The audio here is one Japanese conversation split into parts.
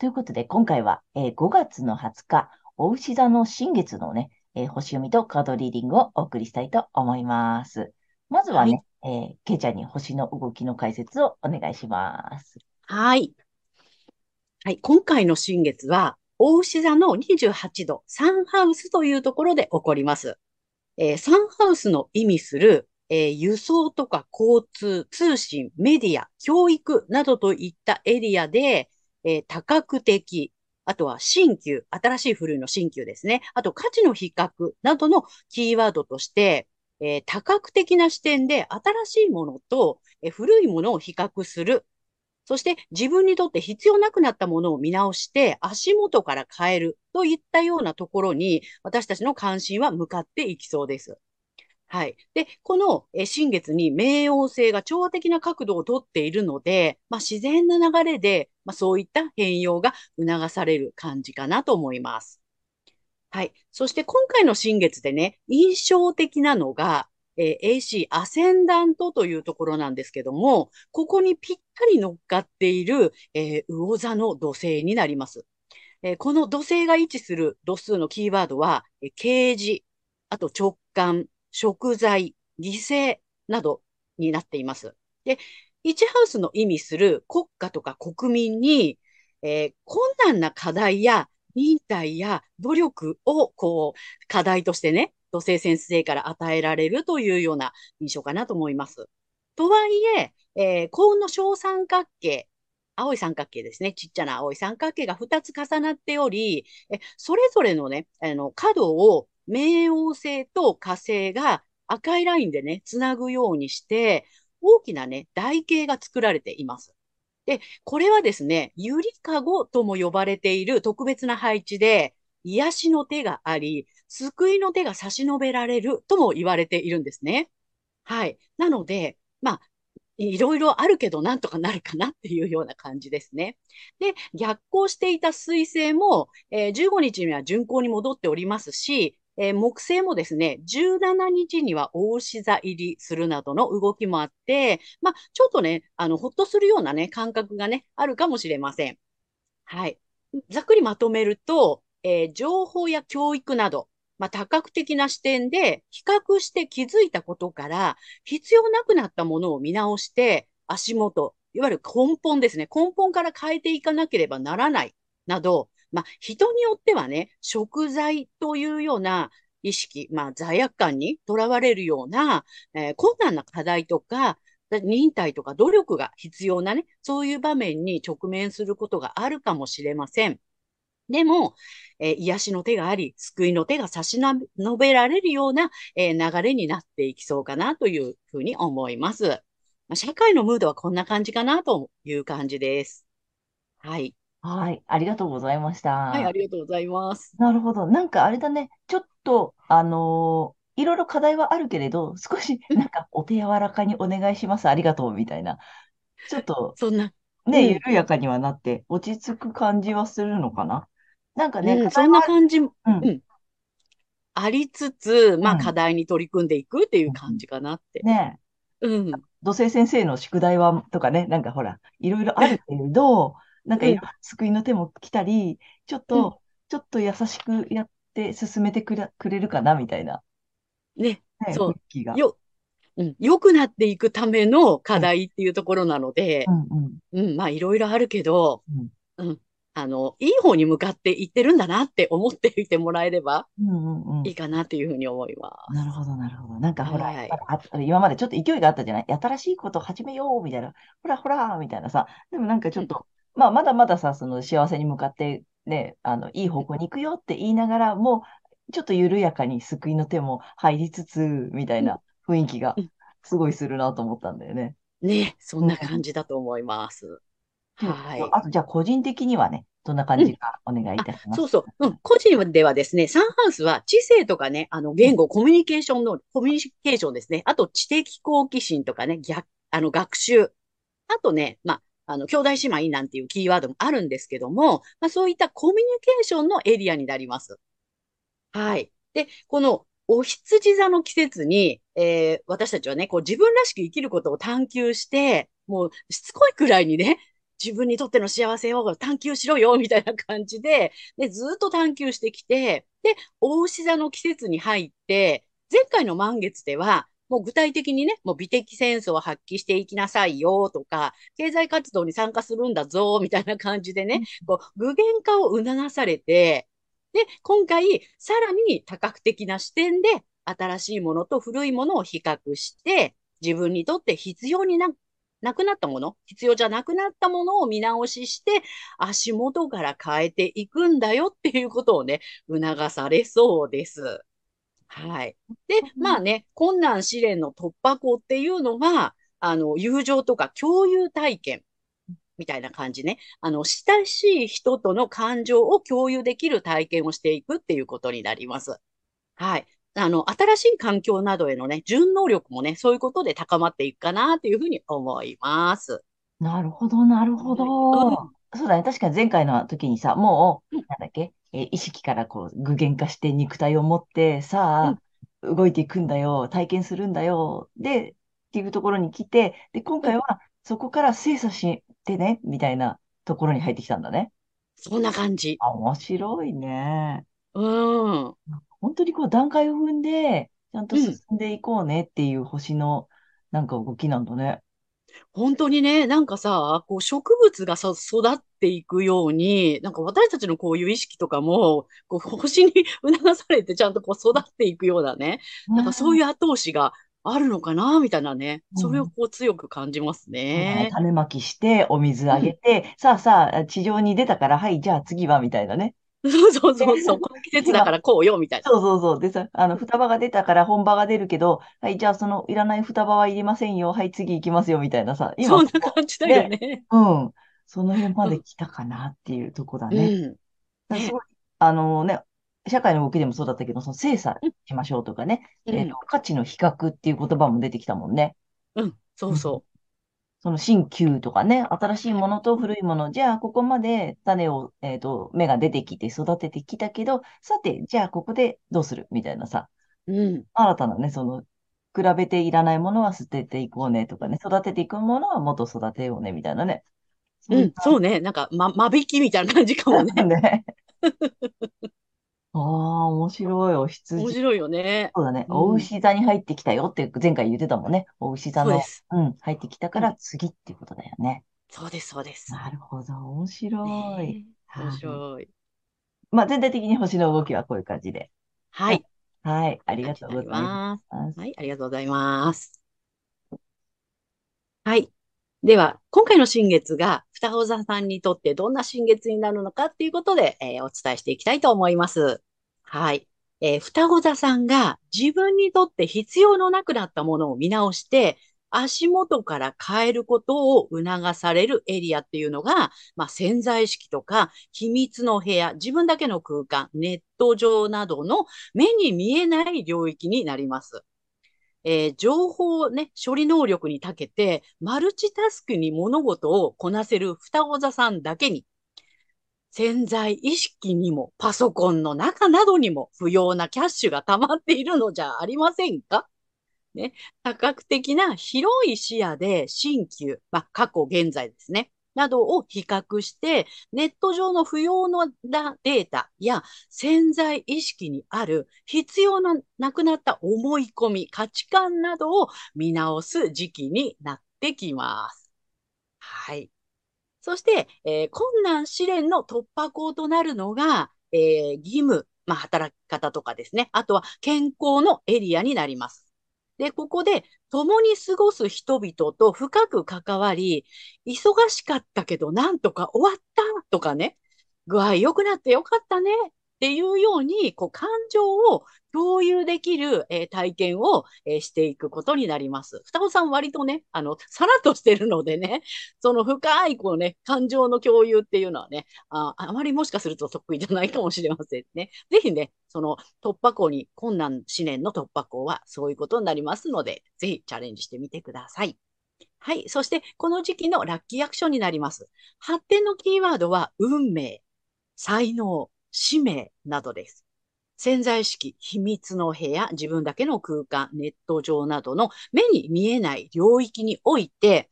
ということで、今回は、えー、5月の20日、お牛座の新月のね、えー、星読みとカードリーディングをお送りしたいと思います。まずはね、はい、えー、ケイちゃんに星の動きの解説をお願いします。はい。はい、今回の新月は、大牛座の28度、サンハウスというところで起こります。えー、サンハウスの意味する、えー、輸送とか交通、通信、メディア、教育などといったエリアで、えー、多角的、あとは新旧、新しい古いの新旧ですね。あと価値の比較などのキーワードとして、えー、多角的な視点で新しいものと、えー、古いものを比較する。そして自分にとって必要なくなったものを見直して足元から変えるといったようなところに私たちの関心は向かっていきそうです。はい。で、この新月に冥王星が調和的な角度をとっているので、まあ、自然な流れで、まあ、そういった変容が促される感じかなと思います。はい。そして今回の新月でね、印象的なのが、えー、AC アセンダントというところなんですけども、ここにぴったり乗っかっている、えー、魚座の土星になります。えー、この土星が位置する度数のキーワードは、えー、啓示、あと直感、食材、犠牲などになっています。で、1ハウスの意味する国家とか国民に、えー、困難な課題や忍耐や努力を、こう、課題としてね、土星先生から与えられるというような印象かなと思います。とはいえ、えー、幸運の小三角形、青い三角形ですね。ちっちゃな青い三角形が2つ重なっており、えそれぞれのね、あの、角を冥王星と火星が赤いラインでね、つなぐようにして、大きなね、台形が作られています。で、これはですね、ゆりかごとも呼ばれている特別な配置で、癒しの手があり、救いの手が差し伸べられるとも言われているんですね。はい。なので、まあ、いろいろあるけど、なんとかなるかなっていうような感じですね。で、逆行していた水星も、えー、15日には巡行に戻っておりますし、えー、木星もですね、17日には大志座入りするなどの動きもあって、まあ、ちょっとね、あの、ほっとするようなね、感覚がね、あるかもしれません。はい。ざっくりまとめると、えー、情報や教育など、まあ、多角的な視点で比較して気づいたことから、必要なくなったものを見直して、足元、いわゆる根本ですね。根本から変えていかなければならない、など、まあ、人によってはね、食材というような意識、まあ、罪悪感にとらわれるような、えー、困難な課題とか、忍耐とか努力が必要なね、そういう場面に直面することがあるかもしれません。でも、えー、癒しの手があり、救いの手が差し伸べられるような、えー、流れになっていきそうかなというふうに思います。まあ、社会のムードはこんな感じかなという感じです。はい。はい。ありがとうございましはい、ありがとうございます。なるほど。なんかあれだね。ちょっと、あのーいろいろ課題はあるけれど、少しなんかお手柔らかにお願いします。ありがとうみたいな。ちょっとそんな、ね、緩やかにはなって落ち着く感じはするのかな。なんかね、うん、そんな感じ、ううん。ん、ありつつ、まあ課ん。題に取り組んでいくっていう感じかなって。ねうん、土星先生の宿題は、とかね、なんかほら、いろいろあるけれど、なんか救いの手も来たり、ちょっうん、と、ちょっと優しくやって進めてくれ、くれるかな、みたいな、ね、ね、そう。が。よ、うん、良くなっていくための課うん、題っていうところなので、うん、うん、うん、まあいろいろあるけど、うん。うん、あの、いい方に向かっていってるんだなって思っていてもらえればうんうんうん。いいかなっていうふうに思いまなるほど、なるほど。なんかほら、はい今までちょっと勢いがあったじゃない？新しいことを始めようみたいな、ほらほらみたいなさ。でもなんかちょっと、まあまだまださ、その幸せに向かってね、あの、いい方向に行くよって言いながら、もうちょっと緩やかに救いの手も入りつつ、みたいな雰囲気がうんすごいするなと思ったんだよね。す。ね、そんな感じだと思います。ではい。あと、じゃあ個人的にはね、どんな感じかお願いいたします。そうそう。うん。個人ではですね、サンハウスは知性とかね、あの、言語、コミュニケーションの、コミュニケーションですね。あと、知的好奇心とかね、逆、あの、学習。あとね、まあ、あの、兄弟姉妹なんていうキーワードもあるんですけども、まあ、そういったコミュニケーションのエリアになります。はい。で、この、お羊座の季節に、えー私たちはね、こう自分らしく生きることを探求して、もうしつこいくらいにね、自分にとっての幸せを探求しろよ、みたいな感じで、で、ずっと探求してきて、で、お牛座の季節に入って、前回の満月では、もう具体的にね、もう美的センスを発揮していきなさいよとか、経済活動に参加するんだぞ、みたいな感じでね、こう具現化を促されて、で、今回、さらに多角的な視点で、新しいものと古いものを比較して、自分にとって必要にな、なくなったもの、必要じゃなくなったものを見直しして、足元から変えていくんだよっていうことをね、促されそうです。はい。で、まあね、困難試練の突破口っていうのは、あの、友情とか共有体験みたいな感じね。あの、親しい人との感情を共有できる体験をしていくっていうことになります。はい。あの、新しい環境などへのね、順応力もね、そういうことで高まっていくかなというふうに思います。なるほど、なるほど。そうだね。確かに前回の時にさ、もう、うんなんだっけ、えー意識からこう具現化して肉体を持って、さあ、動いていくんだよ、体験するんだよ、で、っていうところに来て、で、今回はそこから精査してね、みたいなところに入ってきたんだね。そんな感じ。あ、面白いね。うん。本当にこう段階を踏んで、ちゃんとうん進んでいこうねっていう星のなんか動きなんだね。本当にね、なんかさ、こう植物がさ、育っていくように、なんか私たちのこういう意識とかも、こう星に促されてちゃんとこう育っていくようなね、なんかそういう後押しがあるのかな、みたいなね、うんそれをこう強く感じますそうだねね。種まきして、お水あげて、さあさあ、地上に出たから、はい、じゃあ次は、みたいなね。そうそうそうそう、この季節だからこうよ、みたいな。そうそうそう。でさ、あの、双葉が出たから本葉が出るけど、はい、じゃあそのいらない双葉はいりませんよ。はい、次行きますよ、みたいなさ。今、そんな感じだよね。うん。その辺まで来たかなっていうとこだうね。ん。だすごい、あのね、社会の動きでもそうだったけど、その精査しましょうとかね、うんえっと、価値の比較っていう言葉も出てきたもんね。うん、そうそその新旧とかね、新しいものと古いもの、じゃあここまで種を、えっと、芽が出てきて育ててきたけど、さて、じゃあここでどうする？みたいなさ、う。うん。新たなね、その、比べていらないものは捨てていこうねとかね、育てていくものはもっと育てようねみたいなね。うん、そうね。なんか、ま、間引きみたいな感じかもね。うね。ああ、面白い。お羊。面白いよね。そうだね。うんお牛座に入ってきたよって前回言ってたもんね。お牛座のそうで、す。うん、入ってきたから次っていうことだよね。そうです、そうです。なるほど。面白い。ねえ面白い。まあ、全体的に星の動きはこういう感じで。はい。はい。ありがとうございまます。す。はい、ありがとうございます。はい。では、今回の新月が双子座さんにとってどんな新月になるのかっていうことで、えーお伝えしていきたいと思います。はい。えー双子座さんが自分にとって必要のなくなったものを見直して、足元から変えることを促されるエリアっていうのが、まあ、潜在意識とか秘密の部屋、自分だけの空間、ネット上などの目に見えない領域になります。えー情報ね、処理能力に長けて、マルチタスクに物事をこなせる双子座さんだけに、潜在意識にもパソコンの中などにも不要なキャッシュが溜まっているのじゃありませんか？ね、多角的な広い視野で新旧、まあ、過去、現在ですね、などを比較して、ネット上の不要なデータや潜在意識にある必要のなくなった思い込み、価値観などを見直す時期になってきます。はい。そして、えー困難試練の突破口となるのが、えー義務、まあ、働き方とかですね。あとは健康のエリアになります。で、ここで共に過ごす人々と深く関わり、忙しかったけどなんとか終わったとかね、具合良くなって良かったねっていうように、こう感情を共有できる、えー体験を、えーしていくことになります。双子さん割とね、あの、さらっとしてるのでね、その深い、こうね、感情の共有っていうのはね、あ、あまりもしかすると得意じゃないかもしれませんね。ぜひね、その突破口に、困難試練の突破口はそういうことになりますので、ぜひチャレンジしてみてください。はい。そして、この時期のラッキーアクションになります。発展のキーワードは、運命、才能、使命などです。潜在意識、秘密の部屋、自分だけの空間、ネット上などの目に見えない領域において、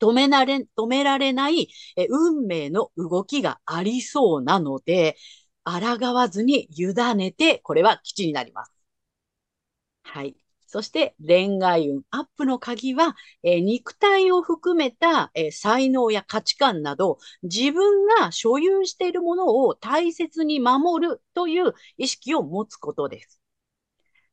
止められ、止められない運命の動きがありそうなので、抗わずに委ねて、これは基地になります。はい。そして恋愛運アップの鍵は、えー肉体を含めた、えー才能や価値観など、自分が所有しているものを大切に守るという意識を持つことです。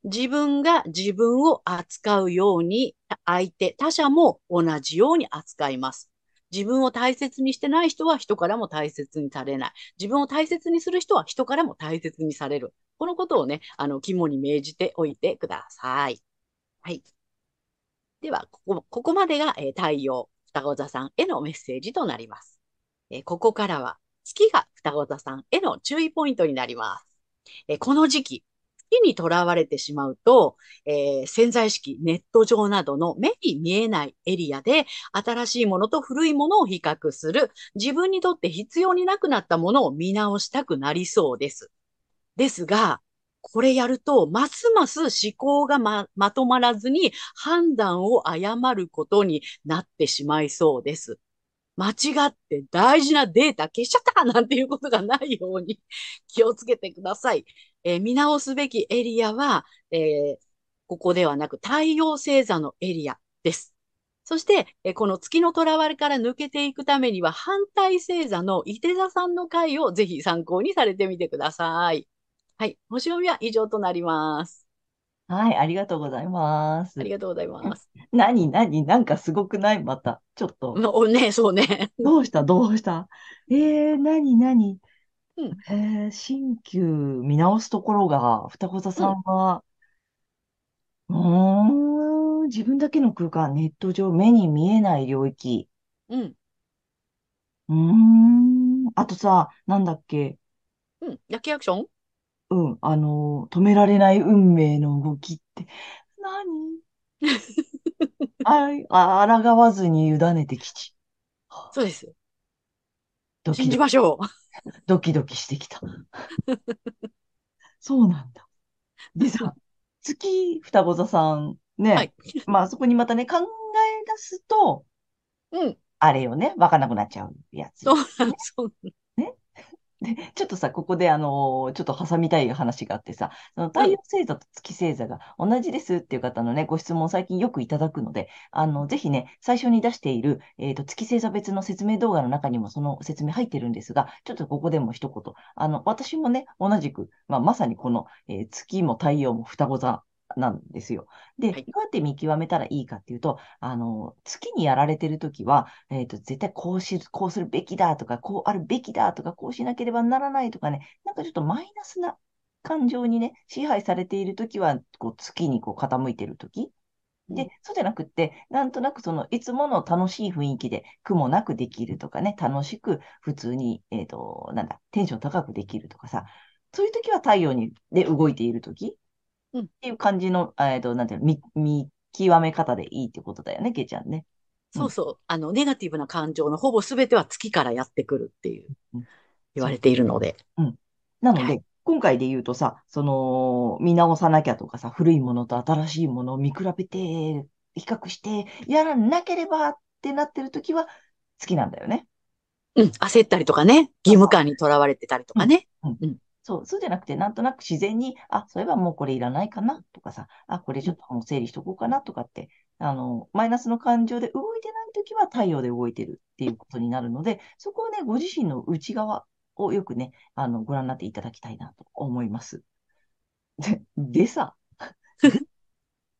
自分が自分を扱うように、相手、他者も同じように扱います。自分を大切にしてない人は人からも大切にされない。自分を大切にする人は人からも大切にされる。このことをね、あの、肝に銘じておいてください。はい。では、ここ、ここまでが、えー太陽、双子座さんへのメッセージとなります。えーここからは、月が双子座さんへの注意ポイントになります。えーこの時期、月にとらわれてしまうと、えー潜在意識、ネット上などの目に見えないエリアで、新しいものと古いものを比較する、自分にとって必要になくなったものを見直したくなりそうです。ですが、これやると、ますます思考がま、まとまらずに判断を誤ることになってしまいそうです。間違って大事なデータ消しちゃったなんていうことがないように 気をつけてください。えー見直すべきエリアは、えーここではなく太陽星座のエリアです。そして、えーこの月の囚われから抜けていくためには、反対星座の伊手座さんの回をぜひ参考にされてみてください。はい。星読みは以上となります。はい、ありがとうございますあり。がとうございます。何、何、なんかすごくない？また。ちょっと。おね、そうね。どうした？どうした？えー、何、何？うんえー、新旧見直すところが、双子座さんは、うーん、自分だけの空間、ネット上、目に見えない領域。うん。うーん、あとさ、なんだっけ、うん。ラッキーアクション？うん、あの、止められない運命の動きって、何？あ、あ、抗わずに委ねてきち。そうです。ドキドキ信じましょう。ドキドキしてきた。そうなんだ。でさ、月双子座さんね、はい。まあそこにまたね、考え出すと、うん。あれよね、わかんなくなっちゃうやつ。そう、そう。で、ちょっとさ、ここであの、ちょっと挟みたい話があってさ、その太陽星座と月星座が同じですっていう方のね、ご質問最近よくいただくので、あの、ぜひね、最初に出している、えっと、月星座別の説明動画の中にもその説明入ってるんですが、ちょっとここでも一言。あの、私もね、同じく、まあ、まさにこの、えー月も太陽も双子座なんですよ。で、はいどうやって見極めたらいいかっていうと、あの、月にやられてるときは、えっと、絶対こうし、こうするべきだとか、こうあるべきだとか、こうしなければならないとかね、なんかちょっとマイナスな感情にね、支配されているときは、こう、月にこう傾いているとき。でうん、そうじゃなくって、なんとなくその、いつもの楽しい雰囲気で苦もなくできるとかね、楽しく普通に、えっと、なんだ、テンション高くできるとかさ、そういうときは太陽に、で動いているときうんっていう感じの、えっと、なんていうの、見、見極め方でいいってことだよね、けいちゃんね。そうそう。あの、ネガティブな感情のほぼ全ては月からやってくるっていううん、言われているので。なので、はい今回で言うとさ、その、見直さなきゃとかさ、古いものと新しいものを見比べて、比較して、やらなければってなってるときは、好きなんだよね。うん。焦ったりとかね。義務感にとらわれてたりとかね。そう、そうじゃなくて、なんとなく自然に、あ、そういえばもうこれいらないかなとかさ、あ、これちょっともう整理しとこうかなとかって、あの、マイナスの感情で動いてなないときは太陽で動いてるっていうことになるので、そこをね、ご自身の内側をよくね、あの、ご覧になっていただきたいなと思います。で、でさ、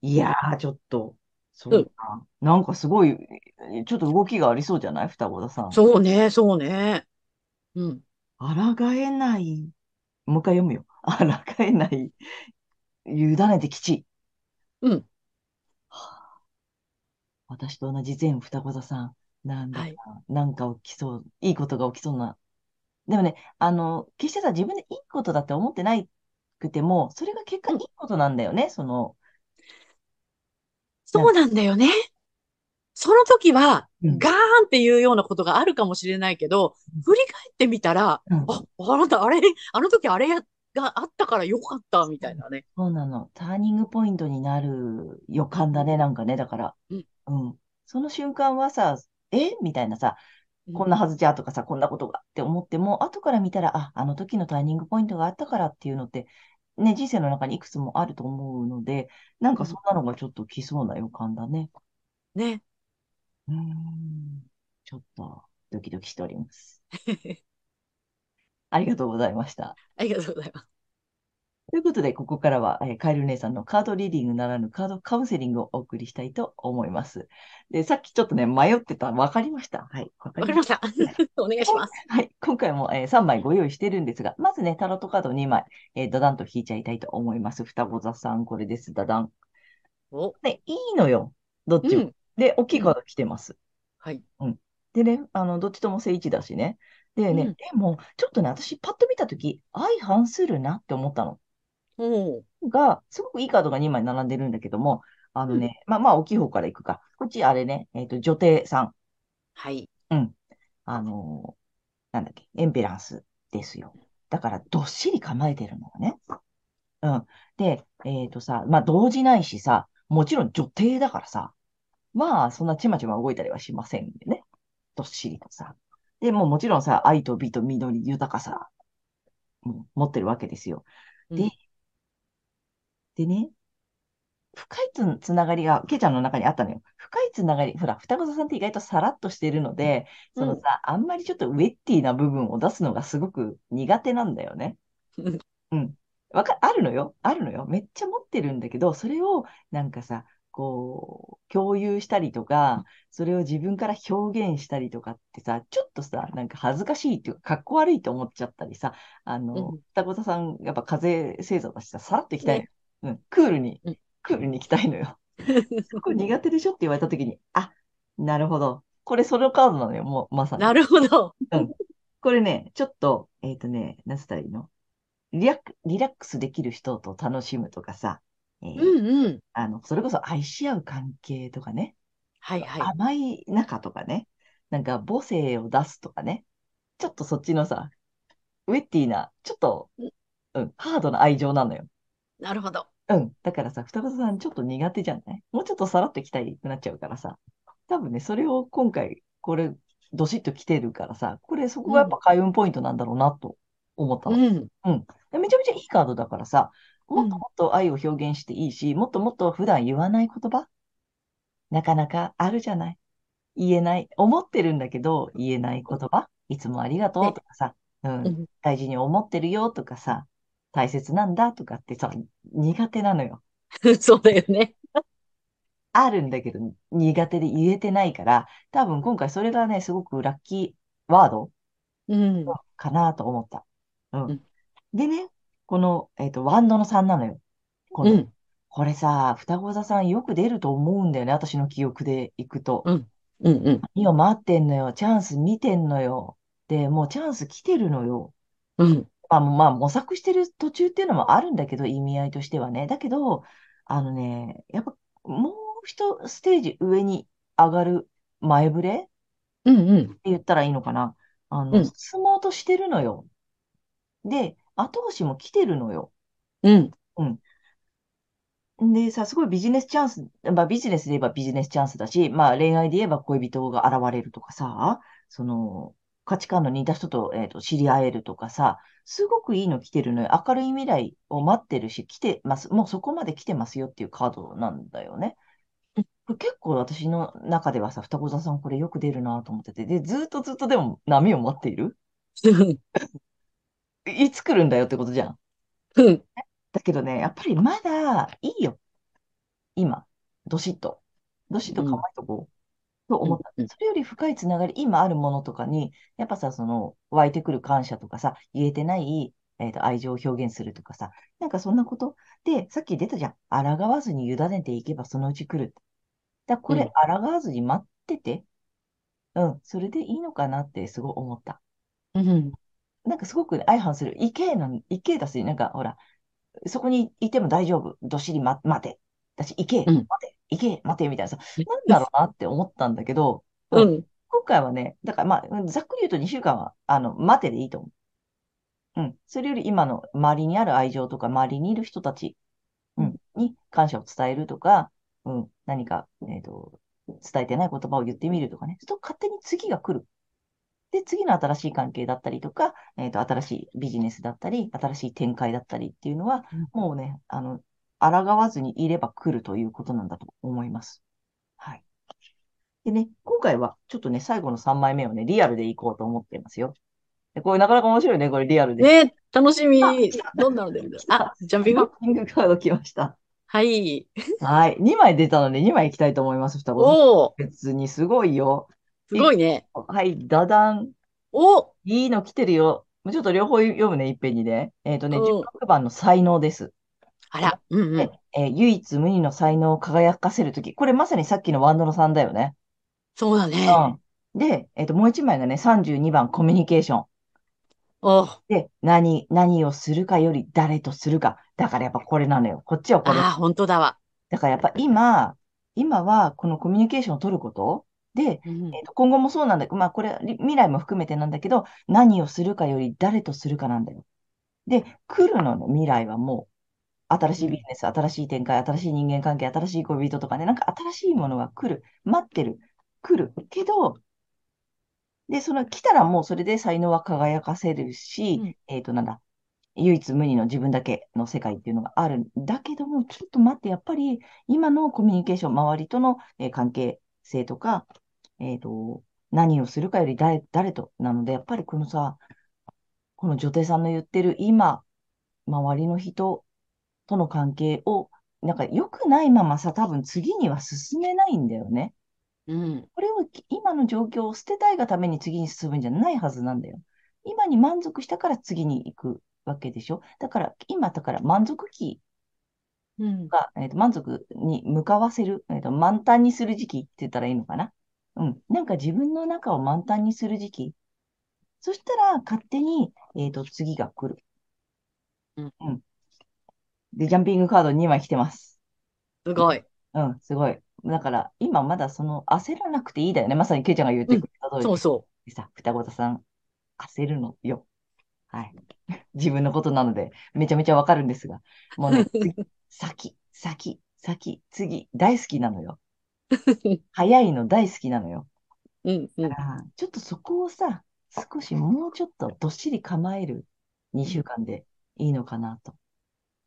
いやー、ちょっと、そうか。なんかすごい、ちょっと動きがありそうじゃない？双子田さん。そうね、そうね。うん。抗えない。もう一回読むよ。抗えない。委ねて基地。うん。私と同じ全双子座さん。なんだか、はいなんか起きそう、いいことが起きそうな。でもね、あの、決してさ、自分でいいことだって思ってないくても、それが結果いいことなんだよね、その、そうなんだよね。その時は、うんガーンっていうようなことがあるかもしれないけど、振り返ってみたら、うんあ、あなた、あれ、あの時あれがあったからよかった、みたいなね。そうなの。ターニングポイントになる予感だね、なんかね、だから。うんうん。その瞬間はさ、え？みたいなさ、こんなはずじゃとかさ、こんなことがって思っても、後から見たら、あ、あの時のターニングポイントがあったからっていうのって、ね、人生の中にいくつもあると思うので、なんかそんなのがちょっと来そうな予感だね。ね。うーん。ちょっと、ドキドキしております。ありがとうございました。ありがとうございます。ということで、ここからは、えーカエル姉さんのカードリーディングならぬカードカウンセリングをお送りしたいと思います。で、さっきちょっとね、迷ってた。わかりました。はい。わかりました。お願いします。た。はい。今回も、え3枚ご用意してるんですが、まずね、タロットカード2枚、えーダダンと引いちゃいたいと思います。双子座さん、これです。ダダン。お、ね、いいのよ。どっちも。うん。で、大きいカード来てます。はい。でね、あの、どっちとも正位置だしね。でね、うんでも、ちょっとね、私、パッと見たとき、相反するなって思ったの。が、すごくいいカードが2枚並んでるんだけども、あのね、まあまあ、大きい方からいくか。こっち、あれね、えっと、女帝さん。はい。あのーなんだっけ、エンペランスですよ。だから、どっしり構えてるのよね。うん。で、えっとさ、まあ、動じないしさ、もちろん女帝だからさ、まあ、そんなちまちま動いたりはしませんよね。どっしりとさ。で、もうもちろんさ、愛と美と緑、豊かさ、持ってるわけですよ。でうんでね、深いつつながりが、ケイちゃんの中にあったのよ。深いつながり、ほら、双子座さんって意外とさらっとしてるので、そのさ、あんまりちょっとウェッティな部分を出すのがすごく苦手なんだよね。うんうん。わか、あるのよ。あるのよ。めっちゃ持ってるんだけど、それをなんかさ、こう、共有したりとか、それを自分から表現したりとかってさ、ちょっとさ、なんか恥ずかしいっていうか、かっこ悪いと思っちゃったりさ、あの、うん双子座さん、やっぱ風星座だしさ、さらっといきたいのねうん、クールにうん、クールに行きたいのよ。これ苦手でしょって言われたときに、あ、なるほど。これソロカードなのよ、もう、まさに。なるほど。これね、ちょっと、えっとね、何つったらいいの？リラック、リラックスできる人と楽しむとかさ、えーうんうん。あの、それこそ愛し合う関係とかね、はいはい。甘い仲とかね、なんか母性を出すとかね、ちょっとそっちのさ、ウェッティな、ちょっと、うん、ハードな愛情なのよ。なるほど。うん。だからさ、双子さんちょっと苦手じゃない？もうちょっとさらっときたいくなっちゃうからさ。多分ね、それを今回、これ、どしっと来てるからさ、これそこがやっぱ開運ポイントなんだろうなと思ったの。うん。でめちゃめちゃいいカードだからさ、もっともっと愛を表現していいし、もっともっと普段言わない言葉？なかなかあるじゃない？言えない？思ってるんだけど、言えない言葉？いつもありがとうとかさ、うんうん大事に思ってるよとかさ、大切なんだ？とかってさ、苦手なのよ。そうだよね。あるんだけど、苦手で言えてないから、多分今回それがね、すごくラッキーワードうん。かなと思った。うん。うんでね、この、えっと、ワンドの3なのよ。このうん。これさ、双子座さんよく出ると思うんだよね。私の記憶でいくと。うんうん。何を待ってんのよ。チャンス見てんのよ。で、もうチャンス来てるのよ。うん。まあ、まあ、模索してる途中っていうのもあるんだけど、意味合いとしてはね。だけど、あのね、やっぱ、もう一ステージ上に上がる前触れうんうん。って言ったらいいのかな。あの、うん進もうとしてるのよ。で、後押しも来てるのよ。うん。でさ、すごいビジネスチャンス、まあビジネスで言えばビジネスチャンスだし、まあ恋愛で言えば恋人が現れるとかさ、その価値観の似た人と,、えーと知り合えるとかさ、すごくいいの来てるのよ。明るい未来を待ってるし、来てます。もうそこまで来てますよっていうカードなんだよね。結構私の中ではさ、双子座さんこれよく出るなと思ってて、で、ずっとずっとでも波を待っている いつ来るんだよってことじゃん。うん。だけどね、やっぱりまだいいよ。今、どしっと。どしっと構えとこう。と思った。うんうんそれより深いつながり、今あるものとかに、やっぱさ、その、湧いてくる感謝とかさ、言えてない、えっと、愛情を表現するとかさ、なんかそんなこと。で、さっき出たじゃん。抗わずに委ねていけばそのうち来る。だからこれ、抗わずに待ってて、うん、それでいいのかなってすごい思った。うん。なんかすごくね相反する。行けのに、行けだし、なんかほら、そこにいても大丈夫。どっしりま、待て。だし、行け、うん待て、行け、待て、みたいなさ、なんだろうなって思ったんだけど、うん。今回はね、だからまあ、ざっくり言うと2週間は、あの、待てでいいと思う。うん。それより今の周りにある愛情とか、周りにいる人たち、うん、に感謝を伝えるとか、うん、何か、えっと、伝えてない言葉を言ってみるとかね。そうすると勝手に次が来る。で、次の新しい関係だったりとか、えっと、新しいビジネスだったり、新しい展開だったりっていうのは、もうね、あの、抗わずにいれば来るということなんだと思います。はい。でね、今回はちょっとね、最後の3枚目をね、リアルでいこうと思っていますよ。でこれなかなか面白いね、これリアルで。ね楽しみ。どんなの出るんだ？あ、ジャンピング？キングカード来ました。はい。はい。2枚出たので2枚いきたいと思います、双子。おお別にすごいよ。すごいね。はい、ダダン。おいいの来てるよ。もうちょっと両方読むね、いっぺんにね。えっとね、うん16番の才能です。あら、うんうんで。えー唯一無二の才能を輝かせるとき。これまさにさっきのワンドの3だよね。そうだね。うん。で、えっと、もう1枚がね、32番、コミュニケーション。おで、何、何をするかより誰とするか。だからやっぱこれなのよ。こっちはこれ。ああ、本当だわ。だからやっぱ今、今はこのコミュニケーションを取ることで、うんえっと今後もそうなんだけど、まあこれり未来も含めてなんだけど、何をするかより誰とするかなんだよ。で、来るのね、未来はもう、新しいビジネス、新しい展開、新しい人間関係、新しい恋人とかね、なんか新しいものが来る、待ってる、来る。けど、で、その来たらもうそれで才能は輝かせるし、うん。えっと、なんだ、唯一無二の自分だけの世界っていうのがある。んだけども、ちょっと待って、やっぱり今のコミュニケーション、周りとの、えー関係性とか、えっと、何をするかより誰、誰となので、やっぱりこのさ、この女帝さんの言ってる今、周りの人との関係を、なんか良くないままさ、多分次には進めないんだよね。うん。これをき今の状況を捨てたいがために次に進むんじゃないはずなんだよ。今に満足したから次に行くわけでしょ。だから今だから満足期うん。が、えーと満足に向かわせる、えーと満タンにする時期って言ったらいいのかな？うん。なんか自分の中を満タンにする時期。そしたら勝手に、えーと次が来る。うんうん。で、ジャンピングカード2枚来てます。すごい。うん、すごい。だから、今まだその焦らなくていいだよね。まさにケイちゃんが言ってくれた通り。そうそでさ、双子座さん、焦るのよ。はい。自分のことなので、めちゃめちゃわかるんですが、もうね、次先、先、先、次、大好きなのよ。早いの大好きなのよ。う。うんうん。あーちょっとそこをさ、少しもうちょっとどっしり構える2週間でいいのかなと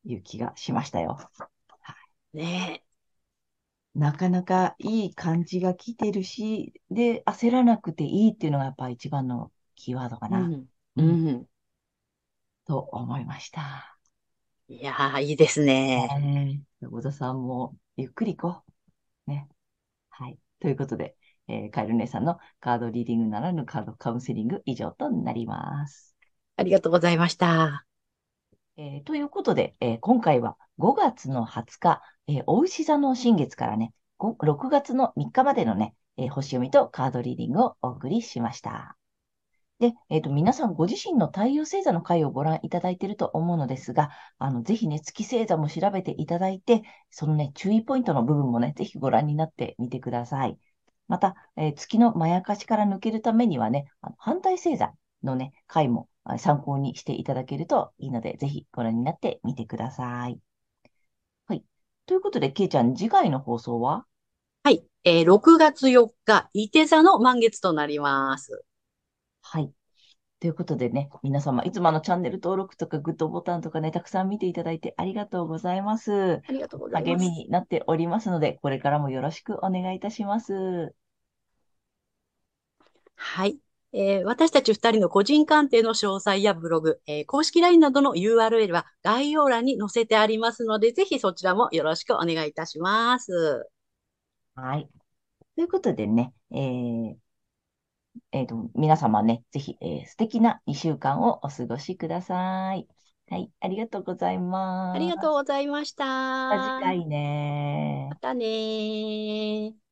いう気がしましたよ。ねなかなかいい感じが来てるし、で、焦らなくていいっていうのがやっぱ一番のキーワードかえ。うな、ん。うん。と思いました。いやー、いいですね。小田さんもゆっくり行こう。ね。はい。ということで、えーカエル姉さんのカードリーディングならぬカードカウンセリング以上となります。ありがとうございました。えーということで、えー今回は5月の20日、えー、お牛座の新月からね、ご6月の3日までのね、えー星読みとカードリーディングをお送りしました。で、えっと、皆さんご自身の太陽星座の回をご覧いただいていると思うのですが、あの、ぜひね、月星座も調べていただいて、そのね、注意ポイントの部分もね、ぜひご覧になってみてください。また、えー月のまやかしから抜けるためにはね、あの反対星座のね、回も参考にしていただけるといいので、ぜひご覧になってみてください。はい。ということで、けいちゃん、次回の放送は？はい。えー6月4日、伊手座の満月となります。はい。ということでね、皆様、いつもあのチャンネル登録とかグッドボタンとかね、たくさん見ていただいてありがとうございます。ありがとうございます。励みになっておりますので、これからもよろしくお願いいたします。はい。えー私たち二人の個人鑑定の詳細やブログ、えー公式 LINE などの URL は概要欄に載せてありますので、ぜひそちらもよろしくお願いいたします。はい。ということでね、えーえーと、皆様ね、ぜひ、えー素敵な2週間をお過ごしください。はい、ありがとうございます。ありがとうございました。また次回ねまたねー。